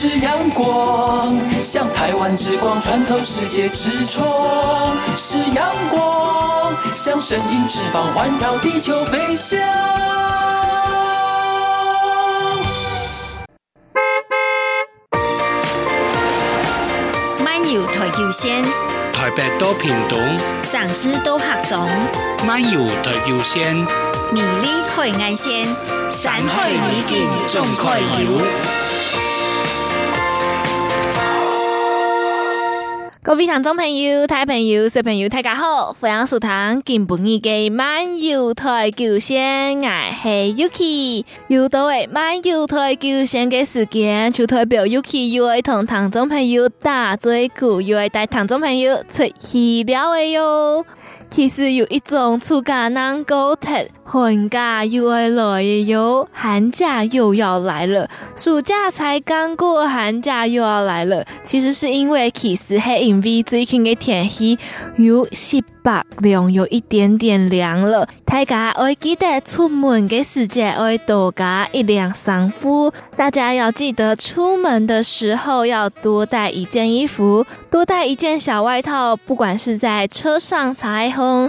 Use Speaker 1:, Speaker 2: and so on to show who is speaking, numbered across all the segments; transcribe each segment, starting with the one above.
Speaker 1: 是阳光，像台湾之光穿透世界之窗；是阳光，像神鹰翅膀环绕地球飞翔。
Speaker 2: 漫游台九线，
Speaker 3: 台北到屏东，
Speaker 2: 上司到合总，
Speaker 3: 漫游台九线，
Speaker 2: 美丽海岸线，山海美景总可游。各位听众朋友、大朋友、小朋友，大家好！欢迎收听今晡日嘅漫游台九线，我是 Yuki。又到诶漫游台九线嘅时间，就代表 Yuki 又要同听众朋友打嘴鼓，又要带听众朋友出去了诶哟。其实有一种暑假能够特寒假又要来哟，寒假又要来了，暑假才刚过，寒假又要来了。其实是因为其实系因为最近的天气有些凉，有一点点凉了。大家要记得出门嘅时节要多加一两衫裤，大家要记得出门的时候要多带一件衣服，多带一件小外套，不管是在车上采。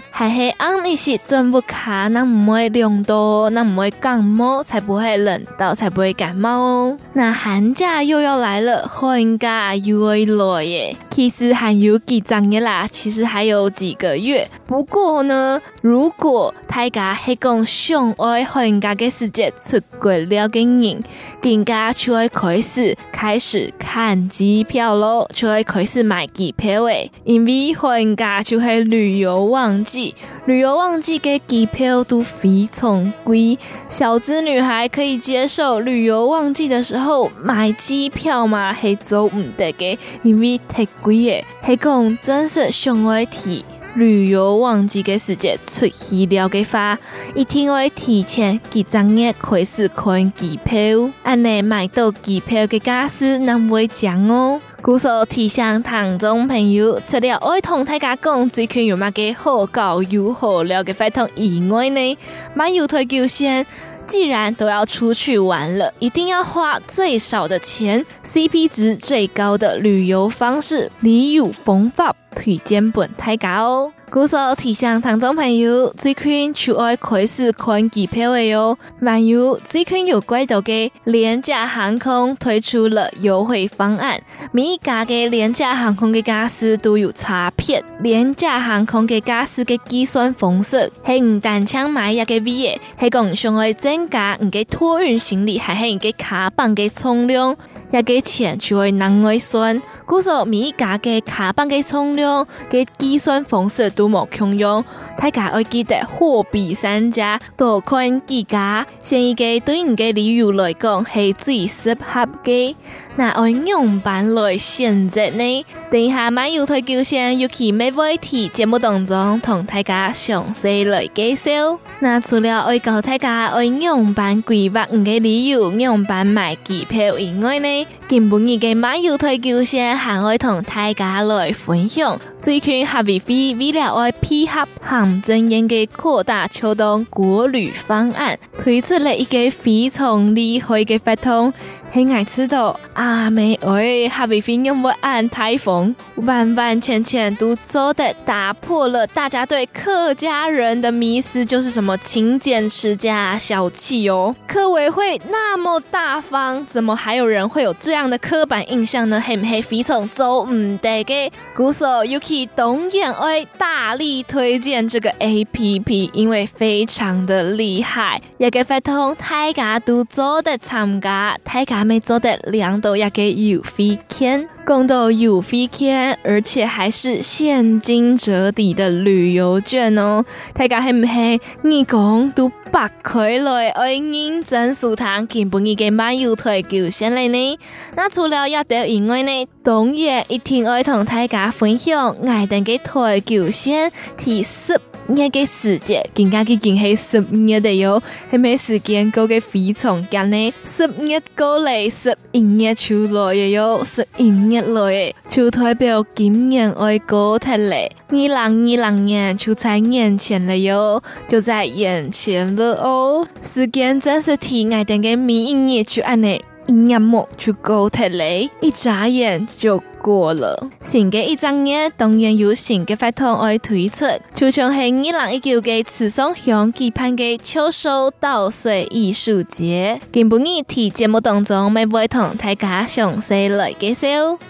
Speaker 2: 还是暗一些，转不卡，那唔会凉多，那唔会感冒，才不会冷到，才不会感冒哦。那寒假又要来了，寒假又要来耶。其实还有几张啦，其实还有几个月。不过呢，如果大家系讲想爱寒假嘅世界出国了嘅人，更加就会开始开始看机票咯，就会开始买机票诶，因为寒假就系旅游旺季，旅游旺季嘅机票都非常贵。小资女孩可以接受旅游旺季的时候买机票吗？系做唔得嘅，因为太贵诶。系讲真是想爱提旅游旺季嘅时节出去了嘅话，一定会提前几张月开始看机票，安尼买到机票嘅价是那么讲哦。故说提醒听众朋友，除了爱同大家讲最近有乜嘅好搞又好料嘅活动以外呢，漫游台九线既然都要出去玩了，一定要花最少的钱，CP 值最高的旅游方式，旅游方法推荐本太嘎哦。故说提醒听众朋友，最近就爱开始看机票的哟。漫游最近有几多个廉价航空推出了优惠方案，每一家嘅廉价航空嘅价格都有差别。廉价航空嘅价格嘅计算方式系唔单枪买一个位嘅，系讲上爱增加你嘅托运行李，还系你嘅卡棒嘅重量，一个钱就会难外算。故说每一家嘅卡板嘅重量嘅计算方式。都冇共用，大家要记得货比三家，多看几家，先一个对你嘅旅游来讲系最适合嘅。那我样板来选择呢？等一下漫游台九线有其咩问题节目当中同大家详细来介绍。那除了爱教大家爱样板规划你嘅旅游，样板买机票以外呢，今半日嘅马油台九线还会同大家来分享。最近合肥飞为了爱配合行政院嘅扩大秋冬国旅方案，推出了一个非常厉害嘅活动。很爱吃的阿妹哎，合肥飞有冇按台风，完完全全都做的打破了大家对客家人的迷思，就是什么勤俭持家、小气哦。客委会那么大方，怎么还有人会有这样的刻板印象呢？黑唔黑？非常做唔得嘅。故所 Yuki 董燕威，大力推荐这个 APP，因为非常的厉害，一个活动大家都做的参加，大家。没做的两都也给有飞天，共到有飞天，而且还是现金折抵的旅游券哦。大家系唔系？你讲都百块来，爱认真数堂，根本已经漫游台九线了呢。那除了要得以外呢，当然一定爱同大家分享，爱登嘅台九线提示。一个时节，更加嘅更系十月的哟，系咪时间过嘅非常紧呢？十月过嚟，十一月就来哟，十一月来，就代表今年爱过脱嘞。二零二零年就在眼前了哟，就在眼前了哦。时间真是替爱等嘅每一年去安呢。一眼目就够睇嘞，一眨眼就。过了，新嘅一张嘢当然有新嘅法通爱推出，就像系二零一九嘅池上乡举办嘅秋收稻穗艺术节。今晡日喺节目当中，咪会同大家详细来介绍。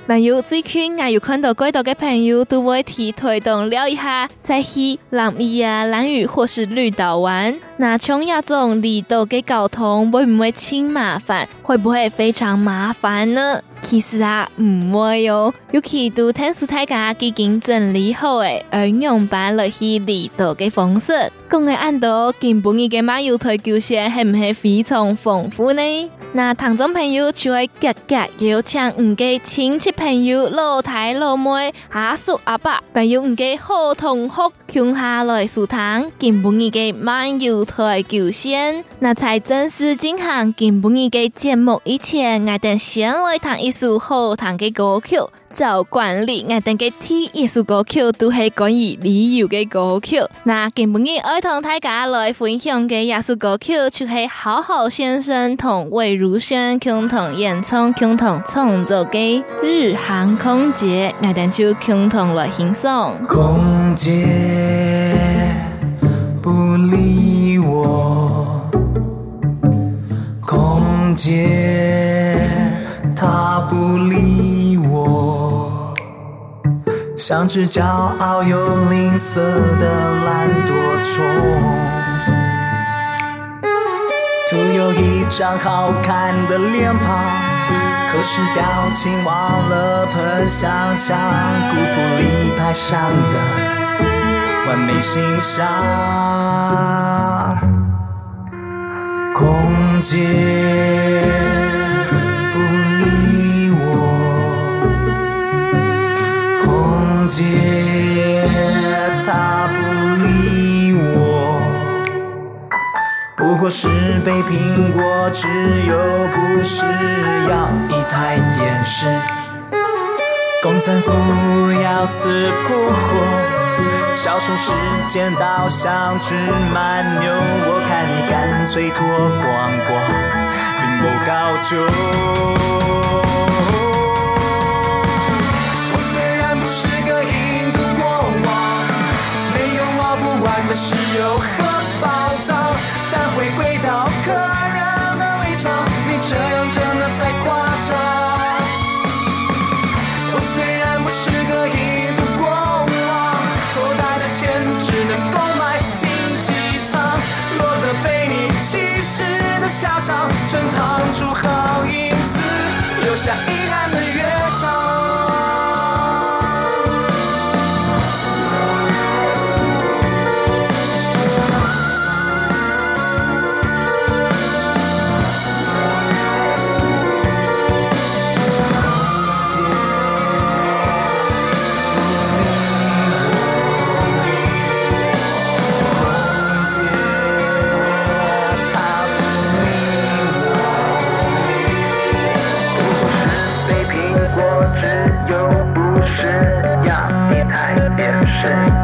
Speaker 2: 还有最近我有看到几多嘅朋友都会提推动聊一下，在去南屿啊、兰屿或是绿岛玩。那从亚种离岛嘅交通会唔会轻麻烦？会不会非常麻烦呢？其实啊，唔会哟。尤其都听师大家基金整理好诶，而用版来去离岛嘅方式，讲嘅按到今晡日嘅马友台球线系唔系非常丰富呢？那听众朋友就会格格邀请唔嘅亲戚朋友、老太老妹、阿叔阿伯，朋友唔嘅好同学，共下来收听今晡日嘅漫游台球线。那在正式进行今晡日嘅节目以前，我哋先来弹一术好听嘅歌曲。照惯例，我哋嘅第一首歌曲都系关于旅游嘅歌曲。那今晡日爱同大家来分享嘅一首歌曲，就系好好先生同魏如萱共同演唱、共同创作嘅《日航空姐》，我哋就共同来欣赏。
Speaker 4: 空姐不理我，空姐他不理我。像只骄傲又吝啬的懒惰虫，徒有一张好看的脸庞，可是表情忘了喷香香，辜负立牌上的完美形象。空间。是非苹果只有不是要一台电视。公赞妇要死不活，销售时间倒像只蛮牛，我看你干脆脱光光，并不高就。
Speaker 2: sure.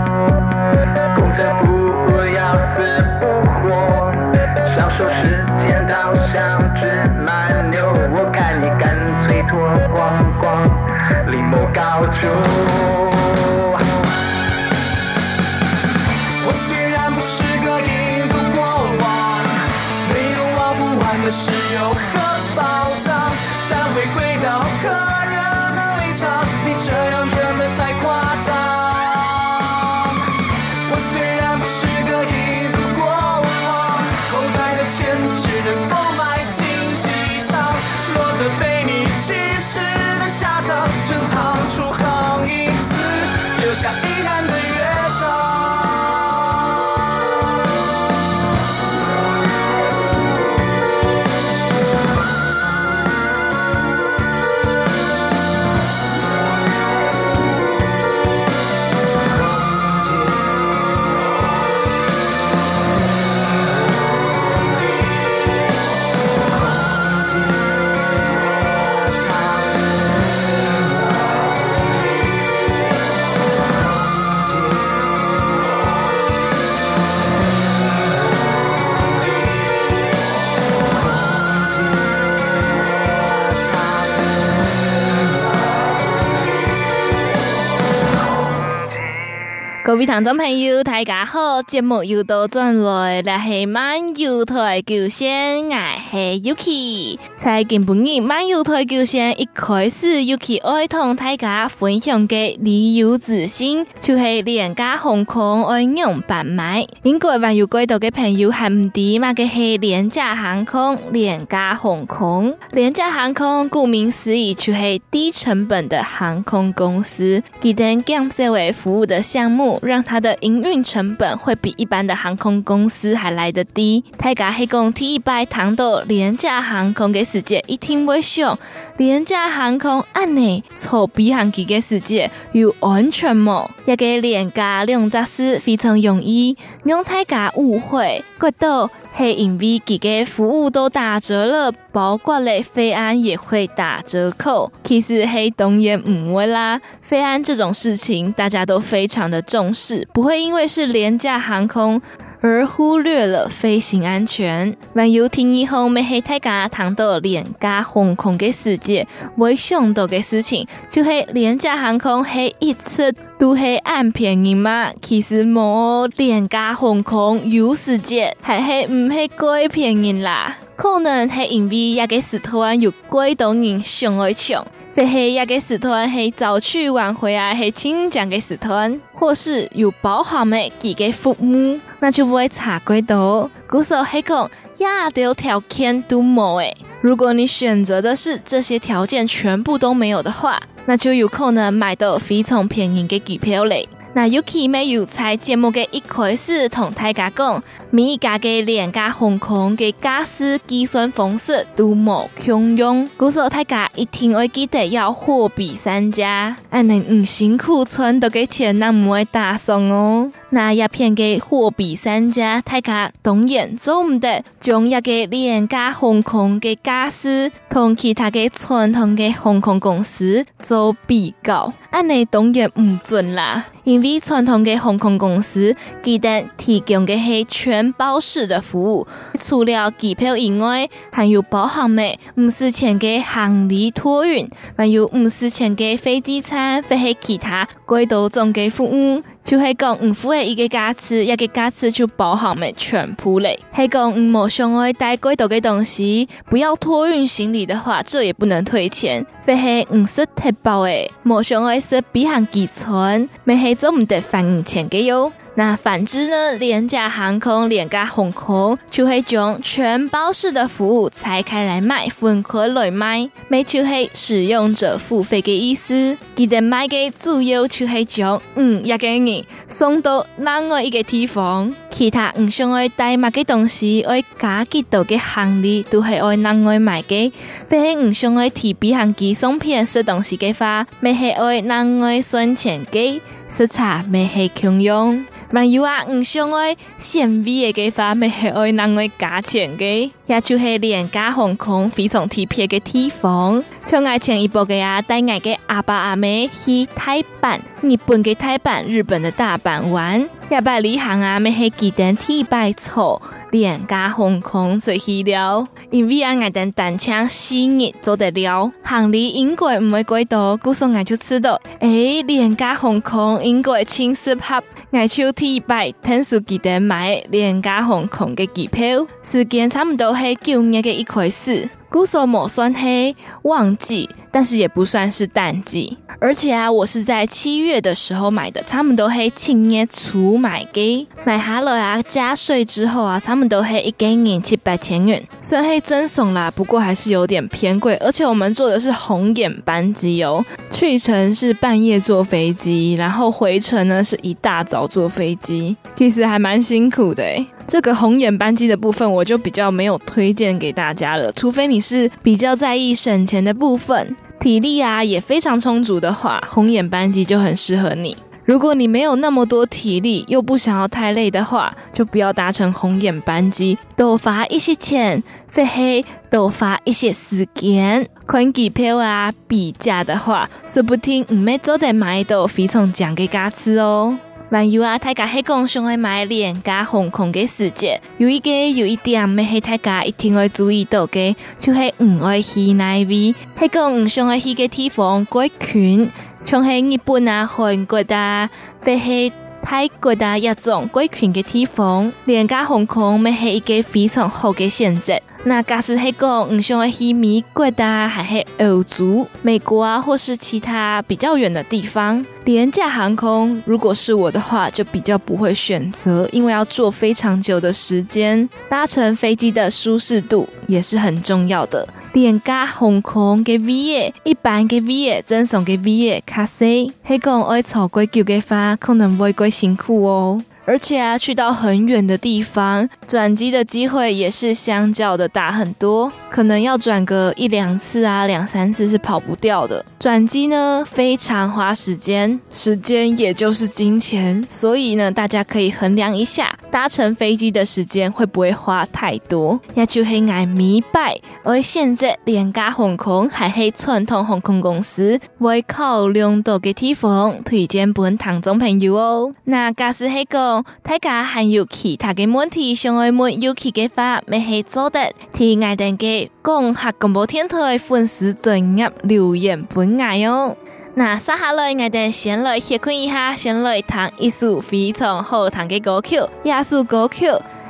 Speaker 2: 位听众朋友，大家好，节目又到转来，来系漫游台九线，我系 Yuki。在今半年漫游台九线一开始，Yuki 爱同大家分享嘅旅游资讯，就系廉价航空爱用办买。应该还有几多嘅朋友还唔知嘛？嘅系廉价航空，廉价航空，廉价航空，顾名思义就系低成本的航空公司，佢哋减少为服务的项目。让它的营运成本会比一般的航空公司还来得低。大家系讲第一百糖豆廉价航空给世界，一听会想廉价航空安尼臭逼航机嘅世界有安全冇？一个廉价两只字非常容易让大家误会，觉得系因为几个服务都打折了，包括嘞飞安也会打折扣。其实系当然唔会啦，飞安这种事情大家都非常的重视。是不会因为是廉价航空而忽略了飞行安全。万有听以后没黑太家谈到廉价航空的世界，会想到的事情就是廉价航空系一次都系按便宜吗？其实冇廉价航空有世界还系唔系贵便宜啦？可能系因为一个时段有贵到人想爱抢。非系一个时段系早去晚回啊，系清讲嘅时段，或是有包含的几个父母，那就不会差几多。故说系讲亚条条件都冇诶，如果你选择的是这些条件全部都没有的话，那就有可能买到非常便宜嘅机票嘞。那 Yuki 没有在节目嘅一开始同大家讲，每一家嘅廉价航空嘅驾驶计算方式都冇共用，故说大家一定会记得要货比三家，安尼唔辛苦存到嘅钱那么会打送哦。那一片嘅货比三家，大家当然做唔得，将一个廉价航空嘅驾驶同其他嘅传统嘅航空公司做比较，安尼当然唔准啦，因为传统嘅航空公司记得提供嘅系全包式的服务，除了机票以外，还有包含嘅五十钱嘅行李托运，还有五十钱嘅飞机餐，或系其他贵多种嘅服务。就系讲唔符合一个价次，一个价次就包含嘅全部嘞。系讲唔冇想爱带贵多嘅东西，不要托运行李的话，这也不能退钱。非系唔是特包诶，冇想爱是比行寄存，没系做唔得返钱嘅哟。那反之呢？廉价航空、廉价航空就会将全包式的服务拆开来卖，分开来卖，没就是使用者付费的意思。记得卖给主要就是将嗯一个人送到另外一个地方，其他唔想爱带乜嘅东西，爱加几多嘅行李都系爱另外买嘅。非唔想爱提笔行机送片食东西嘅话，咪系爱另外算钱嘅，食茶咪系共用。还有啊，唔想爱显微嘅话，咪系爱另外加钱嘅，也就系廉价航空非常特别嘅地方。像爱前一波嘅啊，带爱嘅阿爸阿妹去台版、日本嘅台版、日本的大阪玩，也把旅行啊，咪系记得提白错廉价航空最去了，因为俺，爱等单枪四日做得了，行李应该唔会贵多，故说俺就知道，诶，廉价航空应该轻适合爱就。一百天数记得买廉价航空嘅机票，时间差唔多系九月嘅一开始。故说冇算黑旺季，但是也不算是淡季。而且啊，我是在七月的时候买的，差不多系七月初买嘅，买下来啊，加税之后啊，他们都黑一个人七百千元，虽然系赠送啦，不过还是有点偏贵。而且我们坐的是红眼班机哦，去程是半夜坐飞机，然后回程呢是一大早坐飞机，其实还蛮辛苦的。这个红眼班机的部分，我就比较没有推荐给大家了，除非你是比较在意省钱的部分，体力啊也非常充足的话，红眼班机就很适合你。如果你没有那么多体力，又不想要太累的话，就不要搭乘红眼班机，多花一些钱，费黑多花一些时间，看机票啊比价的话，说不定唔咩都得买到非常奖嘅价值哦。还有啊，大家系讲想要买廉价航空嘅时节，有一个有一点咩系大家一定会注意到嘅，就系唔爱去哪位，系讲唔想爱去嘅地方过群，像系日本啊、韩国啊，或系泰国啊一种贵群的地方，廉价航空咪系一个非常好的选择。那假使系讲唔想去美国啊，还是欧洲、美国啊，或是其他比较远的地方，廉价航空如果是我的话，就比较不会选择，因为要坐非常久的时间，搭乘飞机的舒适度也是很重要的。廉价航空嘅 V 一般嘅 V 赠送嘅 V 卡西，黑讲爱坐贵久嘅话，可能会贵辛苦哦。而且啊，去到很远的地方，转机的机会也是相较的大很多，可能要转个一两次啊，两三次是跑不掉的。转机呢，非常花时间，时间也就是金钱，所以呢，大家可以衡量一下，搭乘飞机的时间会不会花太多。也就系爱明白，而现在廉价航空还系传统航空公司会考量到嘅地方，推荐本听众朋友哦。那假使系讲。大家还有其他嘅问题想要问 Yuki 嘅话，咪系做得提爱登记讲客广播电台粉丝专页留言本爱哦。那接下来爱登先来歇困一下，先来弹一首非常好听嘅歌曲，亚述歌曲。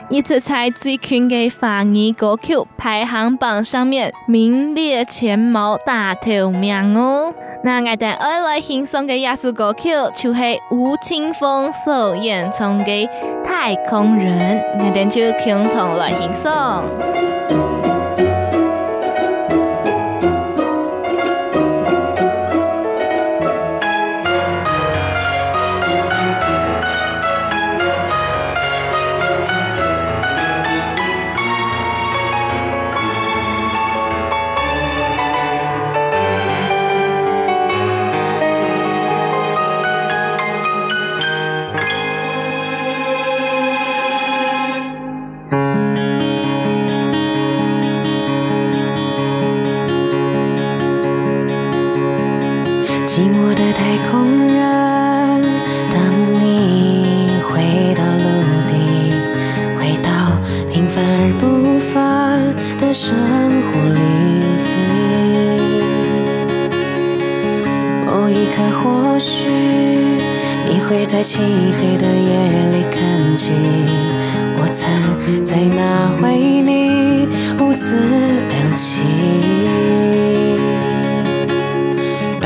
Speaker 2: 一直在最近嘅法语歌曲排行榜上面名列前茅大头名哦。那我哋爱来欣赏嘅亚述歌曲就系吴青峰所演唱嘅《太空人》，我哋就共同来欣赏。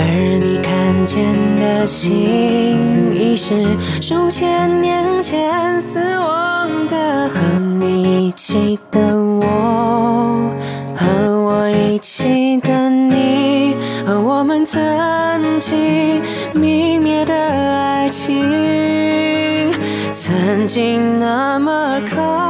Speaker 5: 而你看见的心，已是数千年前死亡的。和你一起的我，和我一起的你，和我们曾经泯灭的爱情，曾经那么靠。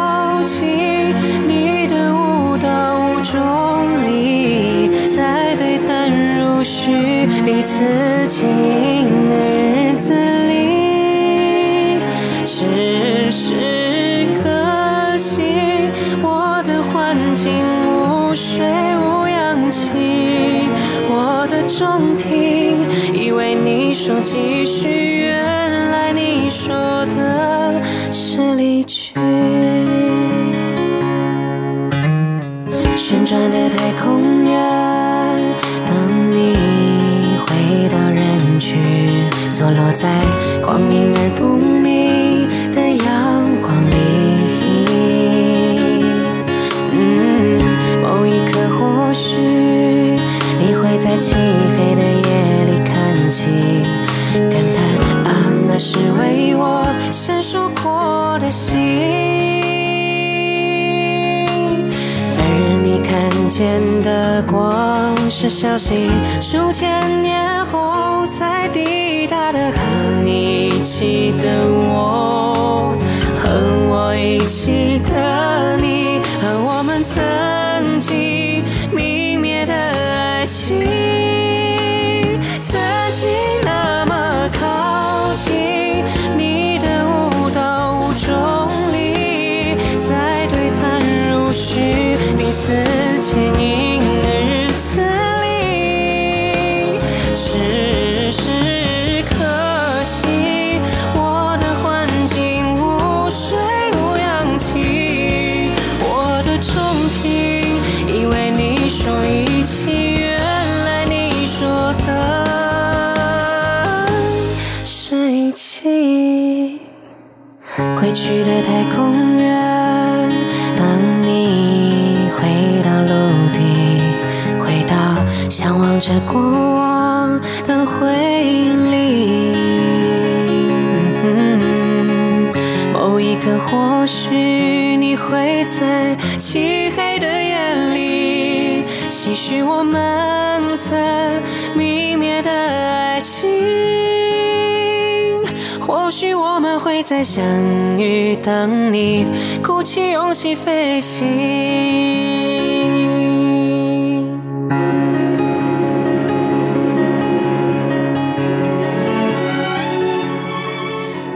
Speaker 5: 听以为你说继续原来你说的是离去。旋转的太空人等你回到人群坐落在光明而不见的光是消息，数千年后才抵达的。和你一起的我，和我一起过往的回忆里。某一刻，或许你会在漆黑的夜里，唏嘘我们曾泯灭的爱情。或许我们会再相遇，等你鼓起勇气飞行。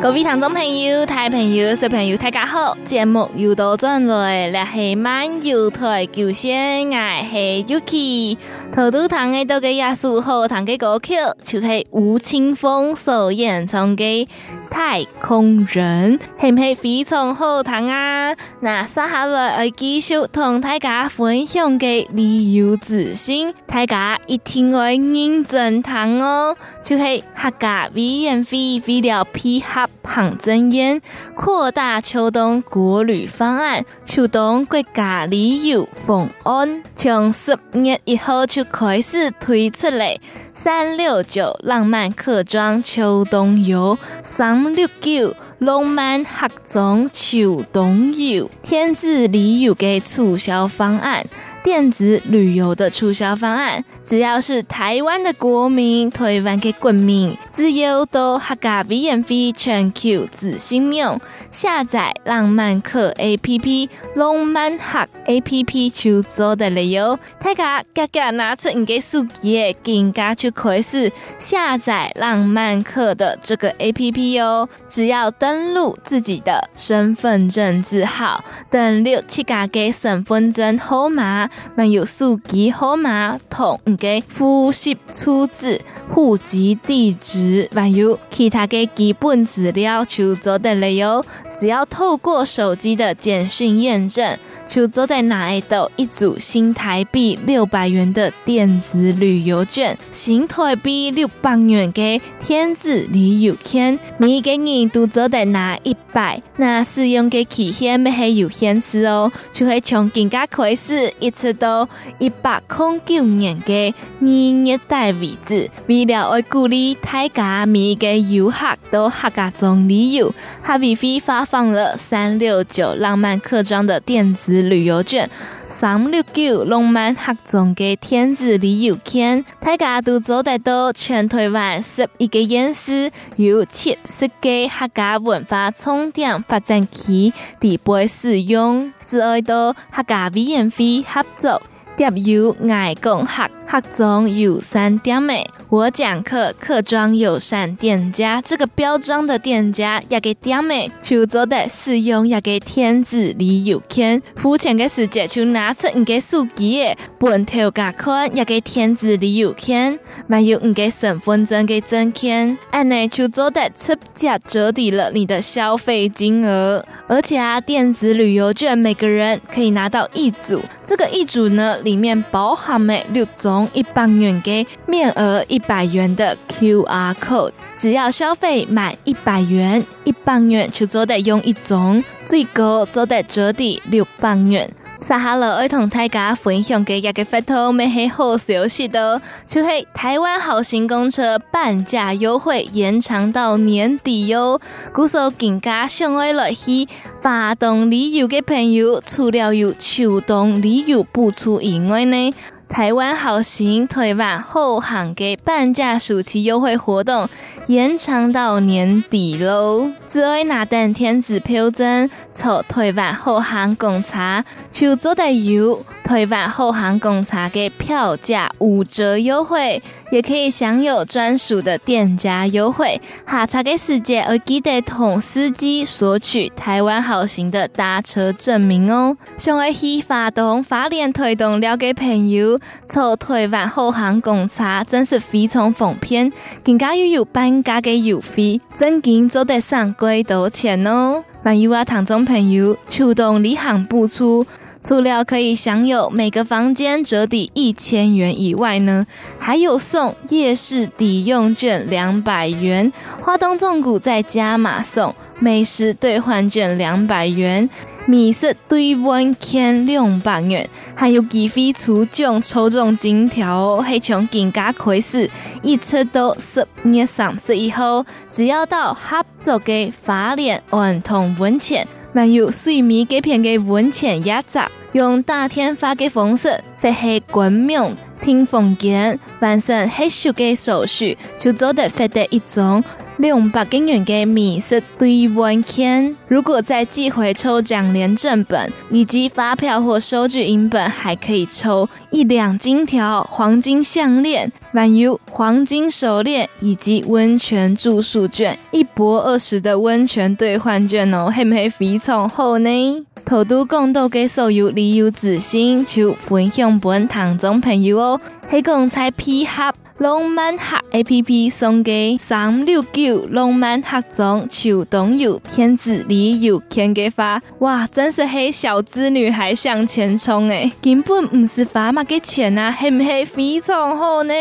Speaker 2: 各位听众朋友、大朋友、小朋友，大家好！节目又到转来，来系漫游台九线，我系 Yuki。头都弹嘅到嘅耶稣好弹嘅歌曲，就系吴青峰所演唱嘅《太空人》，系唔系非常好弹啊？那接下来要继续同大家分享嘅旅游资讯，大家一定要认真听哦。就系客家委员会为了配合。行政院扩大秋冬国旅方案，秋冬国家旅游方案从十月一号就开始推出嘞。三六九浪漫客庄秋冬游，三六九浪漫客庄秋冬游，天子旅游嘅促销方案。电子旅游的促销方案，只要是台湾的国民，台湾的国民，只要到客家委员会全球资讯用下载浪漫客 A P P，浪漫客 A P P 就做的了哟。大家赶紧拿出你嘅手机，更加去开始下载浪漫客的这个 A P P 哟。只要登录自己的身份证字号，等六七嘎给身份证号码。还有手机号码同你嘅户籍处址、户籍地址，还有其他嘅基本资料就做得了哟。只要透过手机的简讯验证，就做得拿到一组新台币六百元的电子旅游券，新台币六百元嘅电子旅游券，每个人都做得拿一百。那使用嘅期限没系有限制哦，就会从今家开始一次到一百零九年嘅二月底为止。为了爱鼓励大家每个游客都客家中旅游，哈维飞发。放了三六九浪漫客庄的电子旅游券，三六九浪漫客庄嘅天子旅游券，大家都做得到。全台湾十一个县市有七十个客家文化重点发展区，地被使用，只爱到客家委员会合作。店有爱讲客客庄友善店美，我讲课客庄友善店家，这个标章的店家也给点美就做的使用也给电子旅游券，付钱的时节就拿出你的手机，本头加款也给电子旅游券，还有你的身份证给证件，按呢就做的直接折抵了你的消费金额，而且啊，电子旅游券每个人可以拿到一组，这个一组呢。里面包含了六种一百元的面额一百元的 QR code，只要消费满一百元，一百元就做得用一种，最高做得折抵六百元。撒哈罗爱同大家分享嘅一个发图，咩系好消息的，就系台湾好行公车半价优惠延长到年底哟。故说更加想爱来去发动旅游嘅朋友，除了有秋冬旅游不出以外呢，台湾好行台湾后航给半价暑期优惠活动延长到年底喽。只要拿等电子票证，从台湾后航公车就做得有台湾后航公车嘅票价五折优惠，也可以享有专属的店家优惠。下车嘅时间要记得同司机索取台湾好行的搭车证明哦。想要去花东花莲推动了嘅朋友，从台湾后航公车真是非常方便，更加又有半价嘅优惠，真经做得上。几多钱哦？还有啊，听众朋友，秋冬礼行补助，除了可以享有每个房间折抵一千元以外呢，还有送夜市抵用券两百元。花东纵谷再加码送。美食兑换券两百元，美食兑换券两百元，还有机会抽奖抽中金条，还从更加开始，一直到十月三十一号，只要到合作的花莲安通温泉，还有水米这片的温泉雅集，用打电话的方式，或是冠名听风间，完成合宿的手续，就做得获得一种。两百元的美食兑换券，如果再寄回抽奖连正本以及发票或收据影本，还可以抽一两金条、黄金项链、还有黄金手链以及温泉住宿券，一博二十的温泉兑换券哦，系唔系非常好呢？头都讲到嘅所有旅游资讯，就分享本听众朋友哦，系讲在配合。浪漫客 A P P 送给三六九浪漫客中秋冬游天子旅游天给发，哇，真是黑小资女孩向前冲诶，根本唔是花嘛给钱啊，系唔系非常好呢？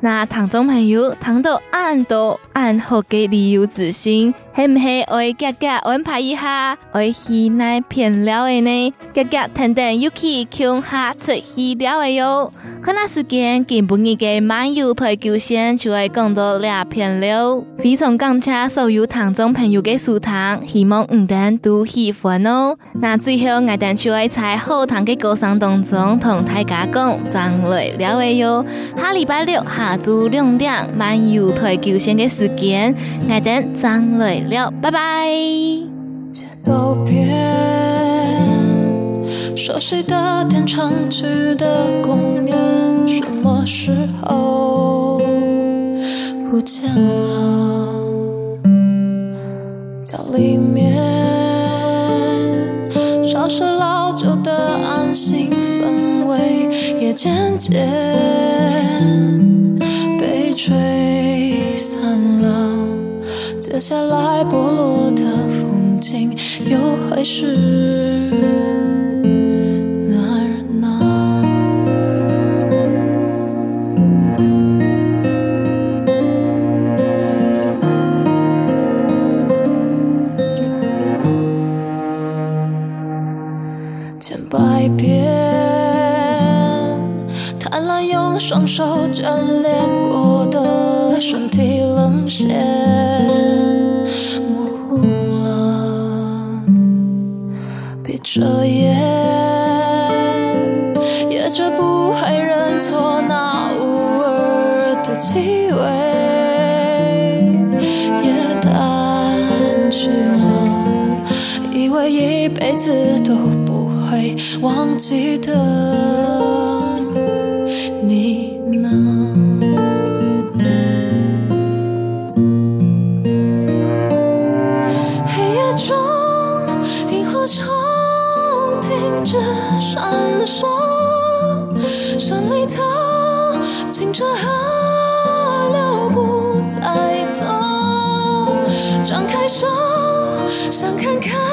Speaker 2: 那唐中朋友唐到俺多俺好给旅游资讯，系唔系爱格格安排一下，爱去哪片了的呢？格格等等又去穷下出去料诶哟，看那时间根本你嘅漫游台球线就会更多两片了，非常感谢所有听众朋友的收听，希望唔等都喜欢哦。那最后我哋就会在后堂的歌声当中同大家讲再会了的哟，下礼拜六下昼两点漫游台球线的时间，我哋再会了，拜拜。
Speaker 6: 街道边，熟悉的店常去的公园，什么时候不见了？家里面，少是老旧的安心氛围，也渐渐被吹。下来剥落的风景，又会是哪儿呢？千百遍，贪婪用双手眷恋过的身体沦陷。一辈子都不会忘记的你呢。黑夜中萤火虫停止闪烁山里头清澈河流不再走。张开手想看看